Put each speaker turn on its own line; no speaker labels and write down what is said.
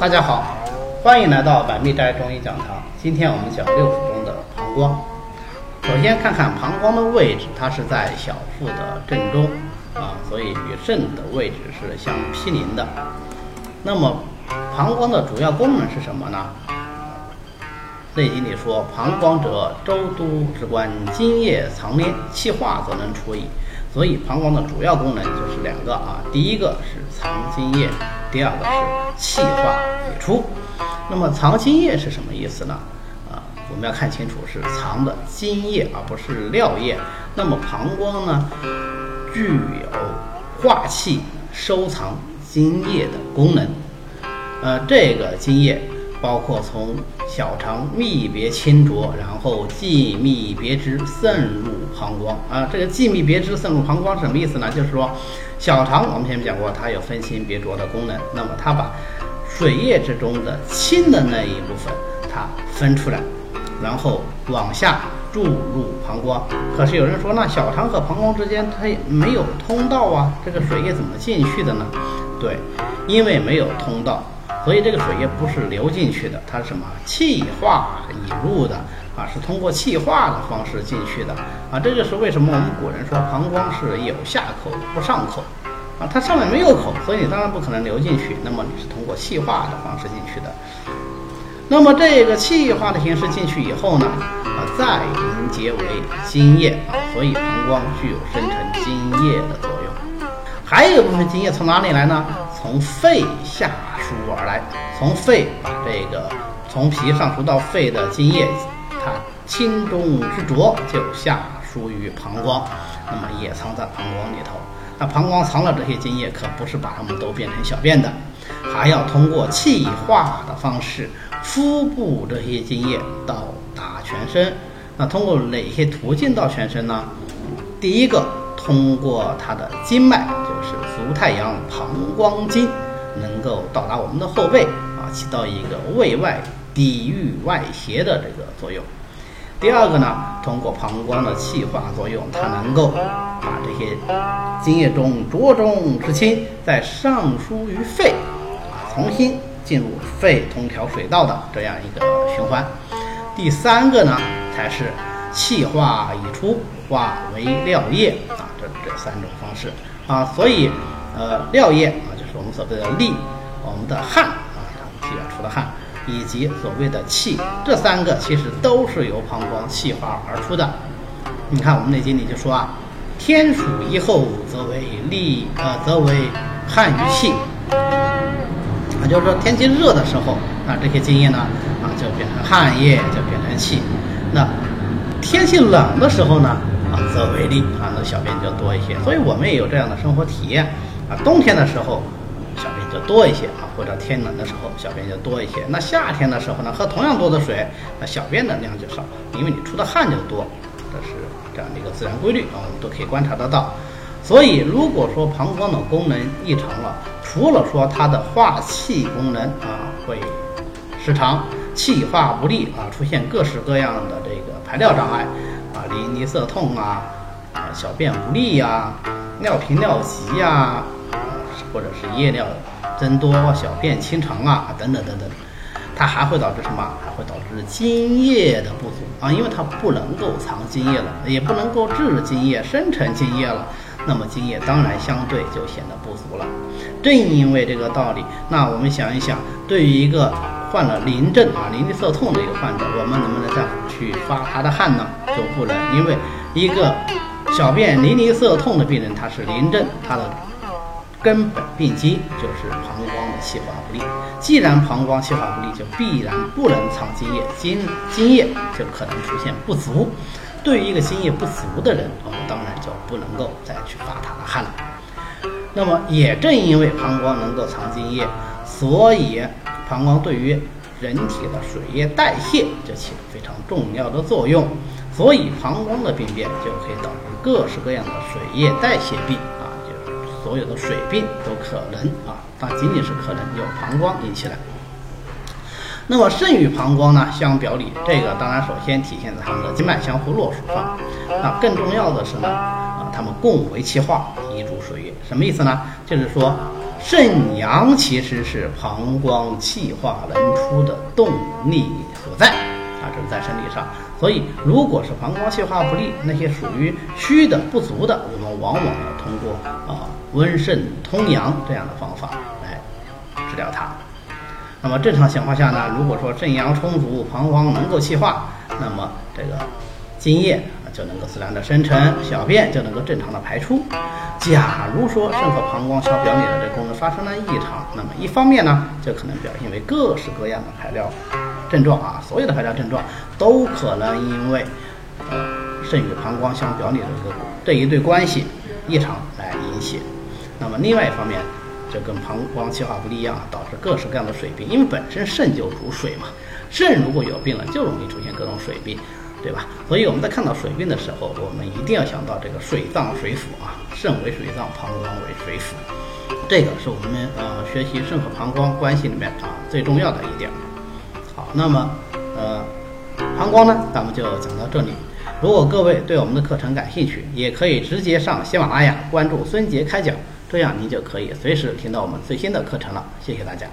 大家好，欢迎来到百密斋中医讲堂。今天我们讲六腑中的膀胱。首先看看膀胱的位置，它是在小腹的正中啊，所以与肾的位置是相毗邻的。那么膀胱的主要功能是什么呢？《内经》里说：“膀胱者，周都之官，津液藏连，气化则能出矣。”所以膀胱的主要功能就是两个啊，第一个是藏津液，第二个是气化溢出。那么藏津液是什么意思呢？啊，我们要看清楚是藏的津液，而不是尿液。那么膀胱呢，具有化气、收藏精液的功能。呃，这个精液。包括从小肠泌别清浊，然后既泌别之渗入膀胱啊。这个既泌别之渗入膀胱什么意思呢？就是说，小肠我们前面讲过，它有分清别浊的功能。那么它把水液之中的清的那一部分它分出来，然后往下注入膀胱。可是有人说，那小肠和膀胱之间它没有通道啊，这个水液怎么进去的呢？对，因为没有通道。所以这个水液不是流进去的，它是什么气化引入的啊？是通过气化的方式进去的啊！这就是为什么我们古人说膀胱是有下口不上口啊，它上面没有口，所以你当然不可能流进去。那么你是通过气化的方式进去的。那么这个气化的形式进去以后呢，啊，再凝结为精液啊，所以膀胱具有生成精液的作用。还有一部分精液从哪里来呢？从肺下。输而来，从肺把这个从脾上输到肺的津液，它清中之浊就下输于膀胱，那么也藏在膀胱里头。那膀胱藏了这些津液，可不是把它们都变成小便的，还要通过气化的方式，腹部这些津液到达全身。那通过哪些途径到全身呢？第一个，通过它的经脉，就是足太阳膀胱经。能够到达我们的后背啊，起到一个胃外抵御外邪的这个作用。第二个呢，通过膀胱的气化作用，它能够把这些津液中浊中之清再上输于肺，啊，重新进入肺通调水道的这样一个循环。第三个呢，才是气化已出化为尿液啊，这这三种方式啊，所以呃，尿液。是我们所谓的利，我们的汗啊，体表出的汗，以及所谓的气，这三个其实都是由膀胱气化而出的。你看我们《内经》里就说啊，天暑以后则为利，呃，则为汗与气。啊，就是说天气热的时候，啊，这些津液呢，啊，就变成汗液，就变成气。那天气冷的时候呢，啊，则为利，啊，那小便就多一些。所以我们也有这样的生活体验。啊，冬天的时候。小便就多一些啊，或者天冷的时候小便就多一些。那夏天的时候呢，喝同样多的水，那小便的量就少，因为你出的汗就多，这是这样的一个自然规律啊，我们都可以观察得到。所以，如果说膀胱的功能异常了，除了说它的化气功能啊会失常，气化不利啊，出现各式各样的这个排尿障碍啊，淋漓涩痛啊，啊小便不利呀，尿频尿急呀。或者是夜尿增多、小便清长啊，等等等等，它还会导致什么？还会导致津液的不足啊，因为它不能够藏津液了，也不能够制津液、生成津液了，那么津液当然相对就显得不足了。正因为这个道理，那我们想一想，对于一个患了淋症啊、淋漓涩痛的一个患者，我们能不能再去发他的汗呢？就不能，因为一个小便淋漓涩痛的病人，他是淋症，他的。根本病机就是膀胱的气化不利。既然膀胱气化不利，就必然不能藏津液，津津液就可能出现不足。对于一个津液不足的人，我们当然就不能够再去发他的汗了。那么也正因为膀胱能够藏津液，所以膀胱对于人体的水液代谢就起了非常重要的作用。所以膀胱的病变就可以导致各式各样的水液代谢病。所有的水病都可能啊，但仅仅是可能由膀胱引起来。那么肾与膀胱呢相表里，这个当然首先体现在它们的经脉相互络属上。那更重要的是呢，啊，它们共为气化，遗注水液。什么意思呢？就是说，肾阳其实是膀胱气化能出的动力所在啊，这是在生理上。所以，如果是膀胱气化不利，那些属于虚的、不足的，我们往往要通过啊温肾通阳这样的方法来治疗它。那么正常情况下呢，如果说肾阳充足，膀胱能够气化，那么这个津液就能够自然的生成，小便就能够正常的排出。假如说肾和膀胱小表里的这功能发生了异常，那么一方面呢，就可能表现为各式各样的排尿症状啊，所有的排尿症状都可能因为呃肾与膀胱相表里的这个这一对关系异常来引起。那么另外一方面，就跟膀胱气化不利一样，导致各式各样的水病，因为本身肾就主水嘛，肾如果有病了，就容易出现各种水病。对吧？所以我们在看到水病的时候，我们一定要想到这个水脏水府啊，肾为水脏，膀胱为水府，这个是我们呃学习肾和膀胱关系里面啊最重要的一点。那么呃膀胱呢，咱们就讲到这里。如果各位对我们的课程感兴趣，也可以直接上喜马拉雅关注孙杰开讲，这样您就可以随时听到我们最新的课程了。谢谢大家。